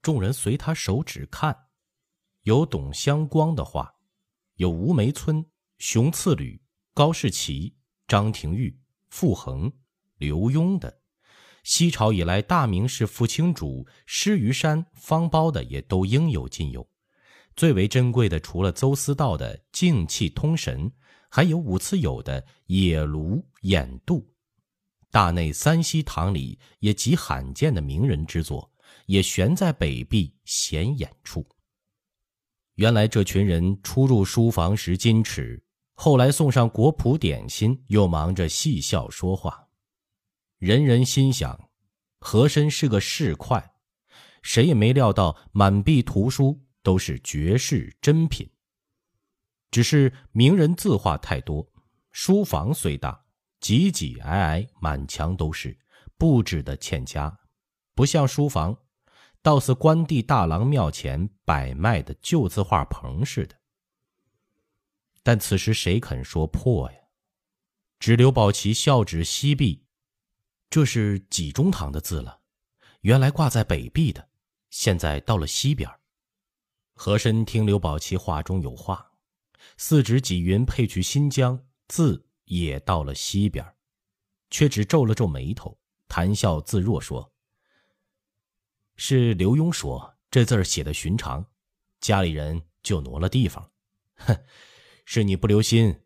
众人随他手指看，有董香光的画，有吴梅村、熊次履、高士奇、张廷玉、傅恒、刘墉的。西朝以来大名士傅青主、施于山、方苞的也都应有尽有。最为珍贵的，除了邹思道的静气通神，还有武次友的野庐演渡。大内三希堂里也极罕见的名人之作，也悬在北壁显眼处。原来这群人初入书房时矜持，后来送上果脯点心，又忙着戏笑说话。人人心想，和珅是个市侩，谁也没料到满壁图书都是绝世珍品。只是名人字画太多，书房虽大，挤挤挨挨，满墙都是，布置的欠佳，不像书房，倒似关帝大郎庙前摆卖的旧字画棚似的。但此时谁肯说破呀？只刘宝奇笑指西壁。这是几中堂的字了，原来挂在北壁的，现在到了西边。和珅听刘宝奇话中有话，四指几云配去新疆，字也到了西边，却只皱了皱眉头，谈笑自若说：“是刘墉说这字儿写的寻常，家里人就挪了地方。哼，是你不留心，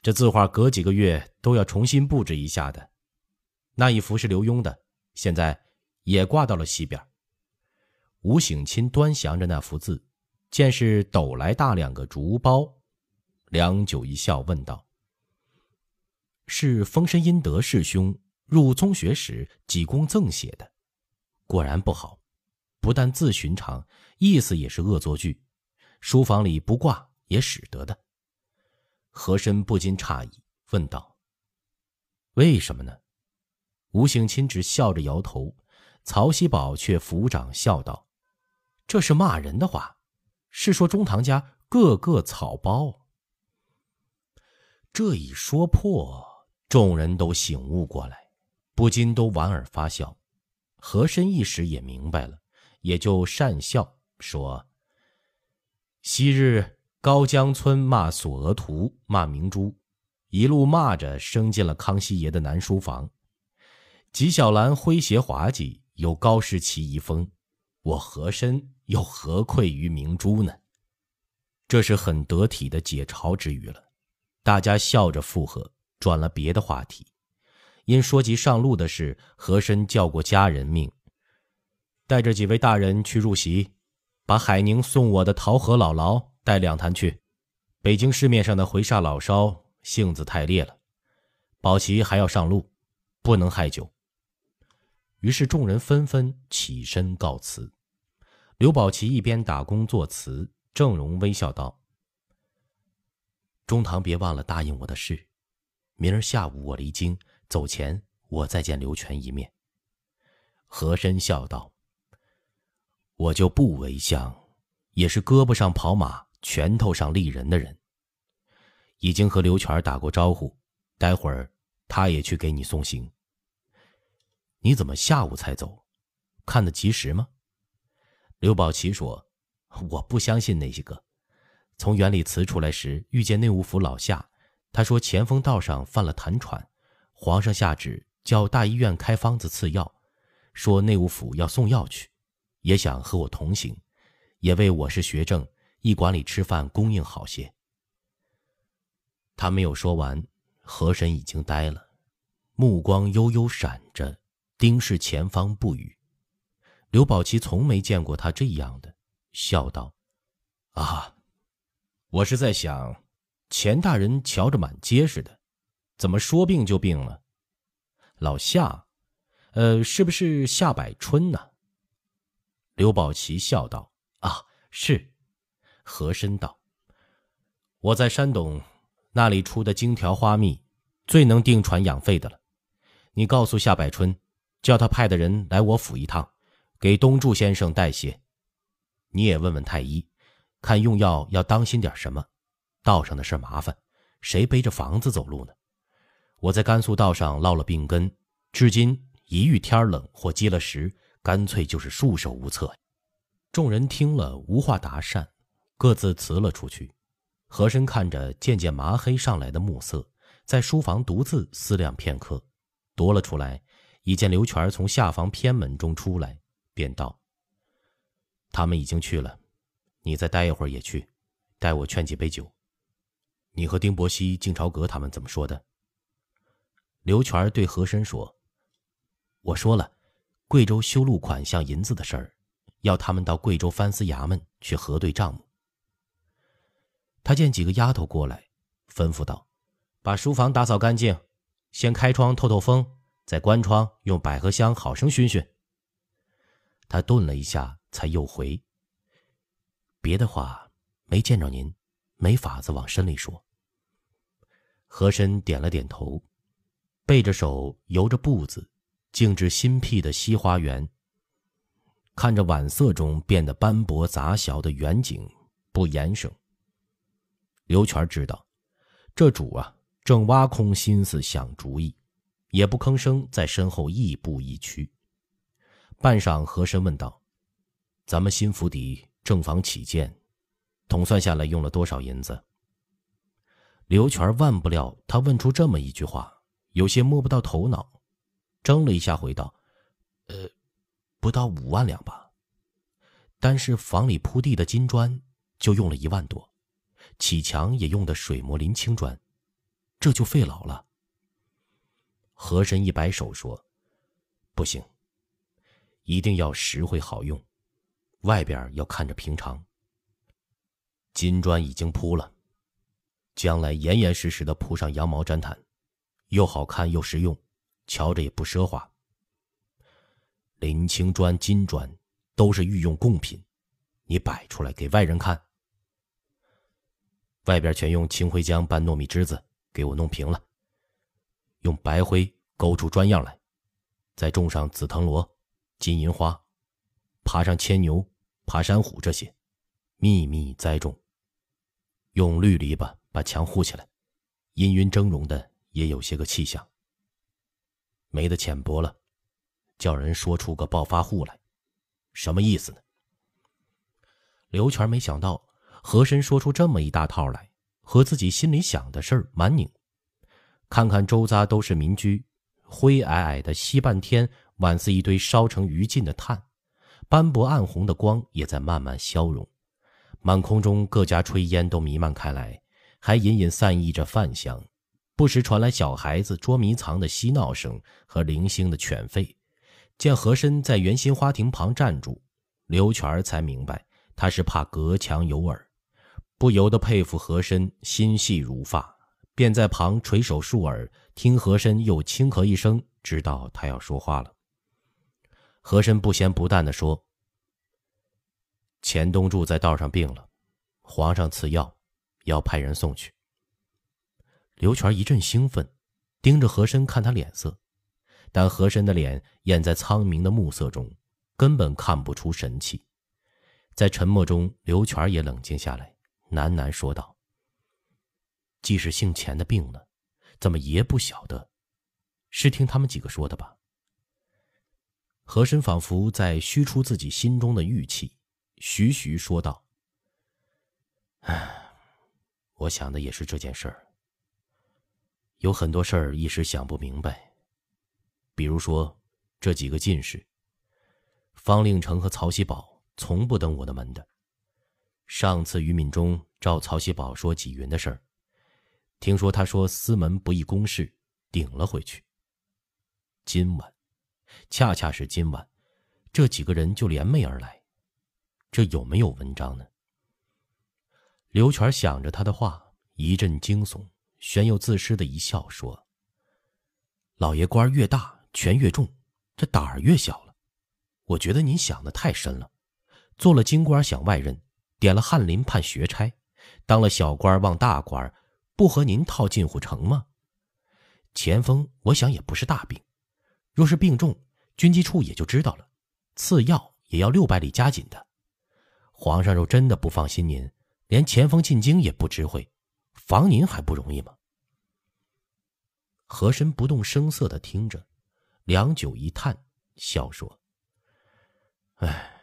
这字画隔几个月都要重新布置一下的。”那一幅是刘墉的，现在也挂到了西边。吴醒钦端详着那幅字，见是斗来大两个竹包，良久一笑，问道：“是丰绅殷德师兄入宗学时济公赠写的，果然不好，不但字寻常，意思也是恶作剧。书房里不挂也使得的。”和珅不禁诧异，问道：“为什么呢？”吴兴钦只笑着摇头，曹锡宝却抚掌笑道：“这是骂人的话，是说中堂家个个草包。”这一说破，众人都醒悟过来，不禁都莞尔发笑。和珅一时也明白了，也就讪笑说：“昔日高江村骂索额图，骂明珠，一路骂着升进了康熙爷的南书房。”纪晓岚诙谐滑稽，有高士奇遗风，我和珅又何愧于明珠呢？这是很得体的解嘲之语了。大家笑着附和，转了别的话题。因说及上路的事，和珅叫过家人命，带着几位大人去入席，把海宁送我的桃核姥姥带两坛去。北京市面上的回煞老烧性子太烈了，宝琦还要上路，不能害酒。于是众人纷纷起身告辞。刘宝奇一边打工作辞，郑容微笑道：“中堂别忘了答应我的事，明儿下午我离京，走前我再见刘全一面。”和珅笑道：“我就不为相，也是胳膊上跑马，拳头上立人的人。已经和刘全打过招呼，待会儿他也去给你送行。”你怎么下午才走？看得及时吗？刘宝奇说：“我不相信那些个。从园里辞出来时，遇见内务府老夏，他说前锋道上犯了痰喘，皇上下旨叫大医院开方子赐药，说内务府要送药去，也想和我同行，也为我是学政，驿馆里吃饭供应好些。”他没有说完，河神已经呆了，目光悠悠闪着。盯视前方不语，刘宝奇从没见过他这样的，笑道：“啊，我是在想，钱大人瞧着蛮结实的，怎么说病就病了？老夏，呃，是不是夏百春呢？”刘宝奇笑道：“啊，是。”和珅道：“我在山东那里出的荆条花蜜，最能定喘养肺的了。你告诉夏百春。”叫他派的人来我府一趟，给东柱先生带些。你也问问太医，看用药要当心点什么。道上的事麻烦，谁背着房子走路呢？我在甘肃道上落了病根，至今一遇天冷或积了食，干脆就是束手无策。众人听了无话答善，各自辞了出去。和珅看着渐渐麻黑上来的暮色，在书房独自思量片刻，踱了出来，一见刘全从下房偏门中出来，便道：“他们已经去了，你再待一会儿也去，待我劝几杯酒。你和丁伯熙、敬朝阁他们怎么说的？”刘全对和珅说：“我说了，贵州修路款项银子的事儿，要他们到贵州藩司衙门去核对账目。”他见几个丫头过来，吩咐道：“把书房打扫干净，先开窗透透风，再关窗，用百合香好生熏熏。”他顿了一下，才又回：“别的话没见着您，没法子往深里说。”和珅点了点头，背着手游着步子，静至新辟的西花园，看着晚色中变得斑驳杂小的远景，不言声。刘全知道，这主啊正挖空心思想主意，也不吭声，在身后亦步亦趋。半晌，和珅问道：“咱们新府邸正房起建，统算下来用了多少银子？”刘全万不料他问出这么一句话，有些摸不到头脑，怔了一下，回道：“呃，不到五万两吧。单是房里铺地的金砖，就用了一万多。”砌墙也用的水磨林青砖，这就费老了。和珅一摆手说：“不行，一定要实惠好用，外边要看着平常。金砖已经铺了，将来严严实实的铺上羊毛毡毯，又好看又实用，瞧着也不奢华。林青砖、金砖都是御用贡品，你摆出来给外人看。”外边全用青灰浆拌糯米汁子给我弄平了，用白灰勾出砖样来，再种上紫藤萝、金银花，爬上牵牛、爬山虎这些，密密栽种。用绿篱笆把墙护起来，氤氲峥嵘的也有些个气象。没得浅薄了，叫人说出个暴发户来，什么意思呢？刘全没想到。和珅说出这么一大套来，和自己心里想的事儿蛮拧。看看周遭都是民居，灰矮矮的西半天，宛似一堆烧成余烬的炭，斑驳暗红的光也在慢慢消融。满空中各家炊烟都弥漫开来，还隐隐散溢着饭香，不时传来小孩子捉迷藏的嬉闹声和零星的犬吠。见和珅在圆心花亭旁站住，刘全才明白他是怕隔墙有耳。不由得佩服和珅心细如发，便在旁垂手竖耳，听和珅又轻咳一声，知道他要说话了。和珅不咸不淡地说：“钱东柱在道上病了，皇上赐药，要派人送去。”刘全一阵兴奋，盯着和珅看他脸色，但和珅的脸掩在苍明的暮色中，根本看不出神气。在沉默中，刘全也冷静下来。喃喃说道：“既是姓钱的病呢，怎么爷不晓得？是听他们几个说的吧？”和珅仿佛在虚出自己心中的郁气，徐徐说道：“唉，我想的也是这件事儿。有很多事儿一时想不明白，比如说这几个进士，方令成和曹锡宝，从不登我的门的。”上次于敏中召曹锡宝说纪云的事儿，听说他说司门不议公事，顶了回去。今晚，恰恰是今晚，这几个人就联袂而来，这有没有文章呢？刘全想着他的话，一阵惊悚，玄又自失的一笑，说：“老爷官越大，权越重，这胆儿越小了。我觉得您想的太深了，做了京官想外任。”点了翰林判学差，当了小官望大官，不和您套近乎成吗？钱锋，我想也不是大病，若是病重，军机处也就知道了，赐药也要六百里加紧的。皇上若真的不放心您，连前锋进京也不知会，防您还不容易吗？和珅不动声色的听着，良久一叹，笑说：“唉。”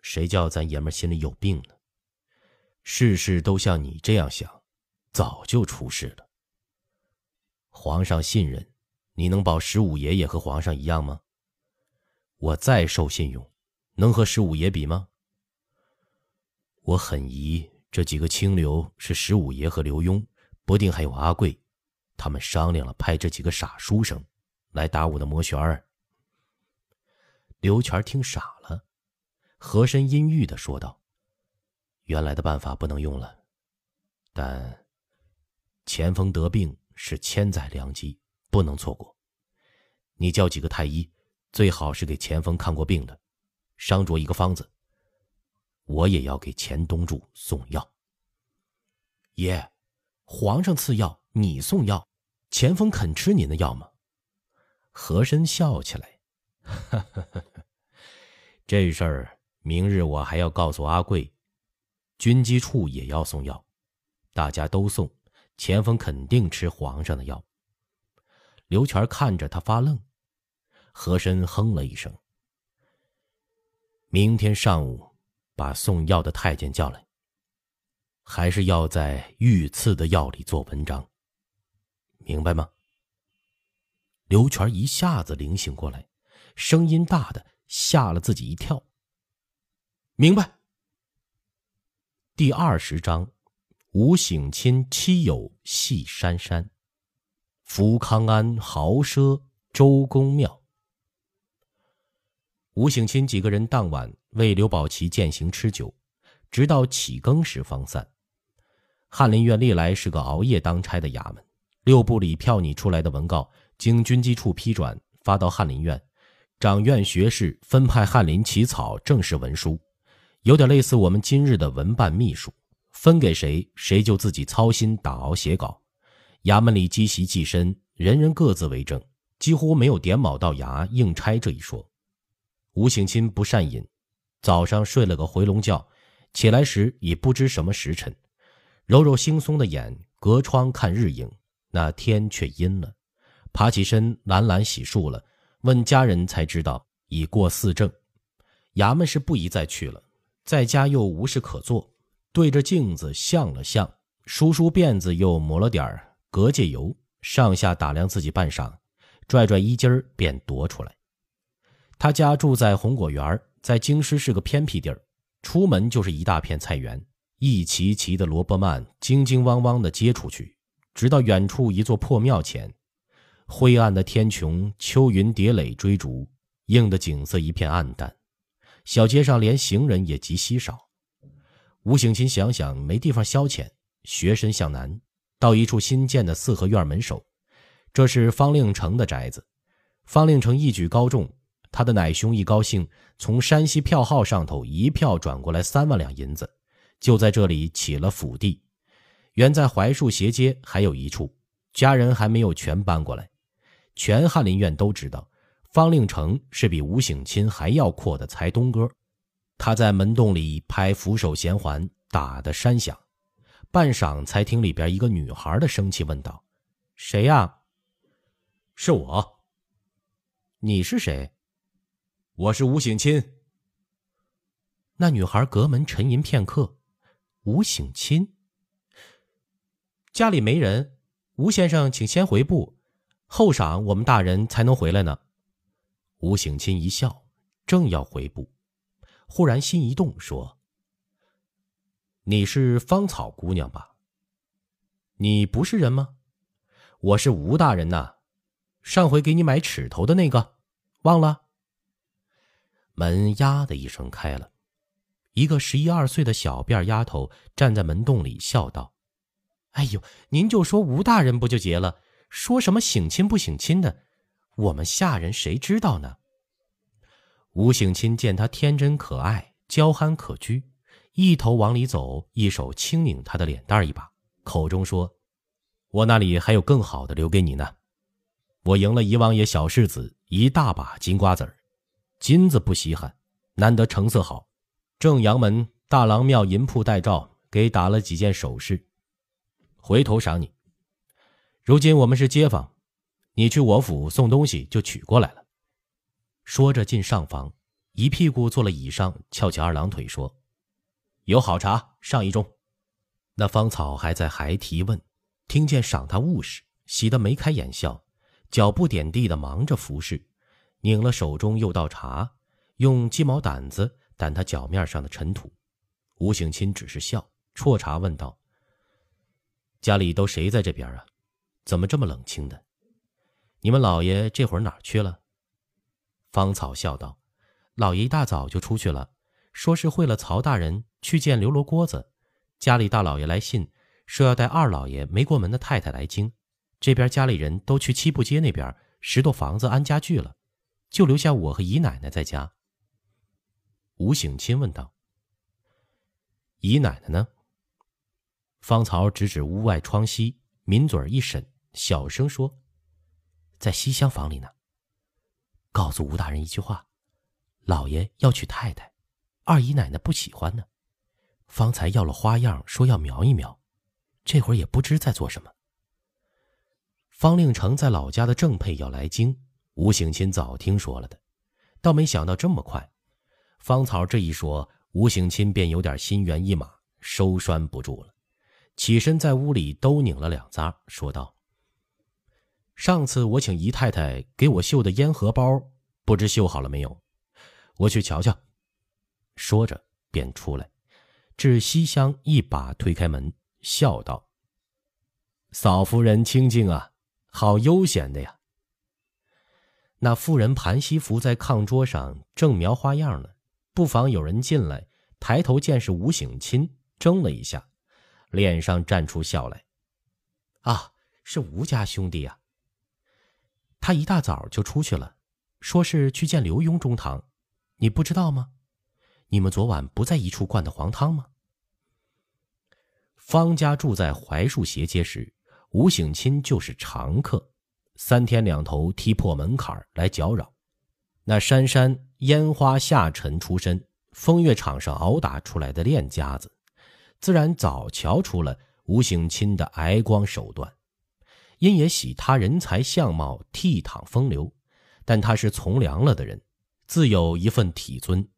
谁叫咱爷们心里有病呢？事事都像你这样想，早就出事了。皇上信任，你能保十五爷爷和皇上一样吗？我再受信用，能和十五爷比吗？我很疑这几个清流是十五爷和刘墉，不定还有阿贵，他们商量了派这几个傻书生来打我的魔旋儿。刘全听傻了，和珅阴郁的说道：“原来的办法不能用了，但前锋得病是千载良机，不能错过。你叫几个太医，最好是给前锋看过病的，商酌一个方子。我也要给钱东柱送药。爷，皇上赐药，你送药，钱锋肯吃您的药吗？”和珅笑起来。这事儿明日我还要告诉阿贵，军机处也要送药，大家都送，钱锋肯定吃皇上的药。刘全看着他发愣，和珅哼了一声：“明天上午把送药的太监叫来，还是要在御赐的药里做文章，明白吗？”刘全一下子灵醒过来。声音大的吓了自己一跳。明白。第二十章，吴省亲妻友戏珊珊，福康安豪奢周公庙。吴省亲几个人当晚为刘宝琦饯行吃酒，直到起更时方散。翰林院历来是个熬夜当差的衙门，六部里票拟出来的文告，经军机处批转，发到翰林院。掌院学士分派翰林起草正式文书，有点类似我们今日的文办秘书，分给谁，谁就自己操心打熬写稿。衙门里积习济深，人人各自为政，几乎没有点卯到衙应差这一说。吴省亲不善饮，早上睡了个回笼觉，起来时已不知什么时辰，揉揉惺忪的眼，隔窗看日影，那天却阴了，爬起身懒懒洗漱了。问家人才知道已过四正，衙门是不宜再去了。在家又无事可做，对着镜子相了相，梳梳辫子，又抹了点儿隔界油，上下打量自己半晌，拽拽衣襟儿便踱出来。他家住在红果园，在京师是个偏僻地儿，出门就是一大片菜园，一齐齐的萝卜蔓，晶晶汪汪的接出去，直到远处一座破庙前。灰暗的天穹，秋云叠垒追逐，映得景色一片暗淡。小街上连行人也极稀少。吴醒钦想想没地方消遣，学身向南，到一处新建的四合院门首。这是方令成的宅子。方令成一举高中，他的奶兄一高兴，从山西票号上头一票转过来三万两银子，就在这里起了府地。原在槐树斜街还有一处，家人还没有全搬过来。全翰林院都知道，方令成是比吴省亲还要阔的财东哥。他在门洞里拍扶手弦环，打得山响。半晌才听里边一个女孩的声气，问道：“谁呀？”“是我。”“你是谁？”“我是吴醒亲。”那女孩隔门沉吟片刻：“吴醒亲，家里没人，吴先生请先回部。”后晌，我们大人才能回来呢。吴醒亲一笑，正要回步，忽然心一动，说：“你是芳草姑娘吧？你不是人吗？我是吴大人呐，上回给你买尺头的那个，忘了。”门呀的一声开了，一个十一二岁的小辫丫头站在门洞里，笑道：“哎呦，您就说吴大人不就结了？”说什么省亲不省亲的，我们下人谁知道呢？吴省亲见他天真可爱、娇憨可掬，一头往里走，一手轻拧他的脸蛋一把，口中说：“我那里还有更好的留给你呢。我赢了一王爷小世子一大把金瓜子儿，金子不稀罕，难得成色好。正阳门大郎庙银铺代照，给打了几件首饰，回头赏你。”如今我们是街坊，你去我府送东西就取过来了。说着进上房，一屁股坐了椅上，翘起二郎腿说：“有好茶，上一盅。”那芳草还在还提问，听见赏他物事，喜得眉开眼笑，脚不点地的忙着服侍，拧了手中又倒茶，用鸡毛掸子掸他脚面上的尘土。吴醒钦只是笑，啜茶问道：“家里都谁在这边啊？怎么这么冷清的？你们老爷这会儿哪去了？”芳草笑道。老爷一大早就出去了，说是会了曹大人去见刘罗锅子。家里大老爷来信，说要带二老爷没过门的太太来京。这边家里人都去七步街那边石头房子安家具了，就留下我和姨奶奶在家。吴醒钦问道：“姨奶奶呢？”方曹指指屋外窗西，抿嘴一审，小声说：“在西厢房里呢。告诉吴大人一句话。”老爷要娶太太，二姨奶奶不喜欢呢。方才要了花样，说要描一描，这会儿也不知在做什么。方令成在老家的正配要来京，吴醒钦早听说了的，倒没想到这么快。芳草这一说，吴醒钦便有点心猿意马，收拴不住了，起身在屋里都拧了两匝，说道：“上次我请姨太太给我绣的烟荷包，不知绣好了没有？”我去瞧瞧。说着便出来，至西厢一把推开门，笑道：“嫂夫人清静啊，好悠闲的呀。”那妇人盘膝伏在炕桌上，正描花样呢。不妨有人进来，抬头见是吴醒钦，怔了一下，脸上绽出笑来：“啊，是吴家兄弟呀。”他一大早就出去了，说是去见刘墉中堂。你不知道吗？你们昨晚不在一处灌的黄汤吗？方家住在槐树斜街时，吴醒钦就是常客，三天两头踢破门槛来搅扰。那珊珊烟花下尘出身，风月场上熬打出来的练家子，自然早瞧出了吴醒钦的挨光手段。因也喜他人才相貌倜傥风流，但他是从良了的人。自有一份体尊，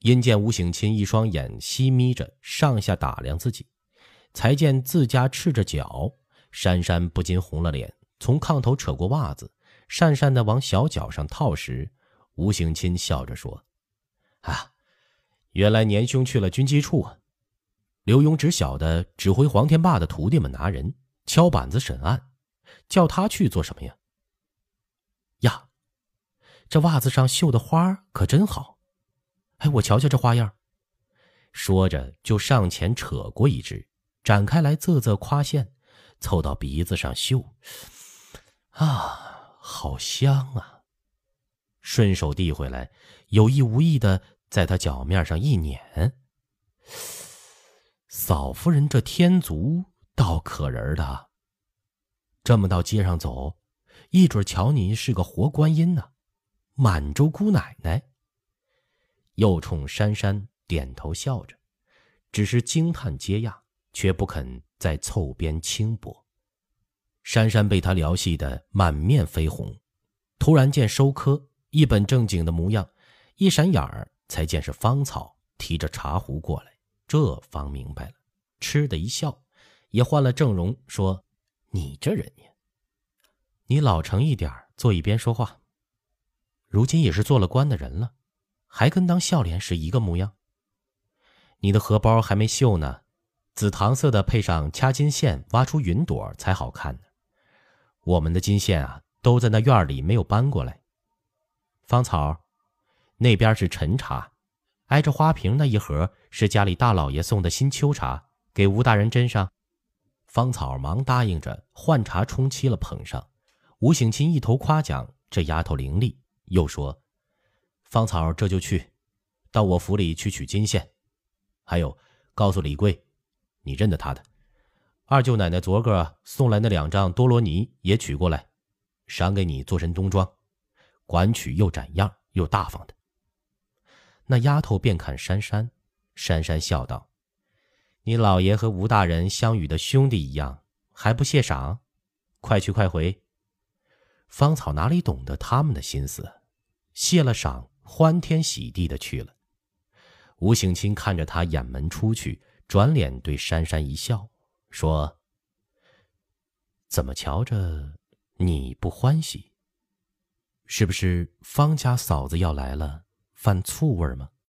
因见吴醒钦一双眼细眯着，上下打量自己，才见自家赤着脚，珊珊不禁红了脸，从炕头扯过袜子，讪讪的往小脚上套时，吴醒钦笑着说：“啊，原来年兄去了军机处啊！刘墉只晓得指挥黄天霸的徒弟们拿人，敲板子审案，叫他去做什么呀？呀！”这袜子上绣的花可真好，哎，我瞧瞧这花样。说着就上前扯过一只，展开来啧啧夸羡，凑到鼻子上绣。啊，好香啊！顺手递回来，有意无意的在他脚面上一捻。嫂夫人这天足倒可人的，这么到街上走，一准瞧你是个活观音呢。满洲姑奶奶。又冲珊珊点头笑着，只是惊叹接讶，却不肯再凑边轻薄。珊珊被他撩戏得满面绯红，突然见收科，一本正经的模样，一闪眼儿才见是芳草提着茶壶过来，这方明白了，嗤的一笑，也换了正容，说：“你这人呀，你老成一点坐一边说话。”如今也是做了官的人了，还跟当笑脸是一个模样。你的荷包还没绣呢，紫糖色的配上掐金线，挖出云朵才好看呢。我们的金线啊，都在那院里没有搬过来。芳草，那边是陈茶，挨着花瓶那一盒是家里大老爷送的新秋茶，给吴大人斟上。芳草忙答应着，换茶冲沏了捧上。吴醒钦一头夸奖这丫头伶俐。又说：“芳草这就去，到我府里去取金线。还有，告诉李贵，你认得他的二舅奶奶昨个送来那两张多罗尼也取过来，赏给你做身冬装，管取又展样又大方的。”那丫头便看珊珊，珊珊笑道：“你老爷和吴大人相与的兄弟一样，还不谢赏？快去快回。”芳草哪里懂得他们的心思？谢了赏，欢天喜地的去了。吴醒清看着他掩门出去，转脸对珊珊一笑，说：“怎么瞧着你不欢喜？是不是方家嫂子要来了，犯醋味儿吗？”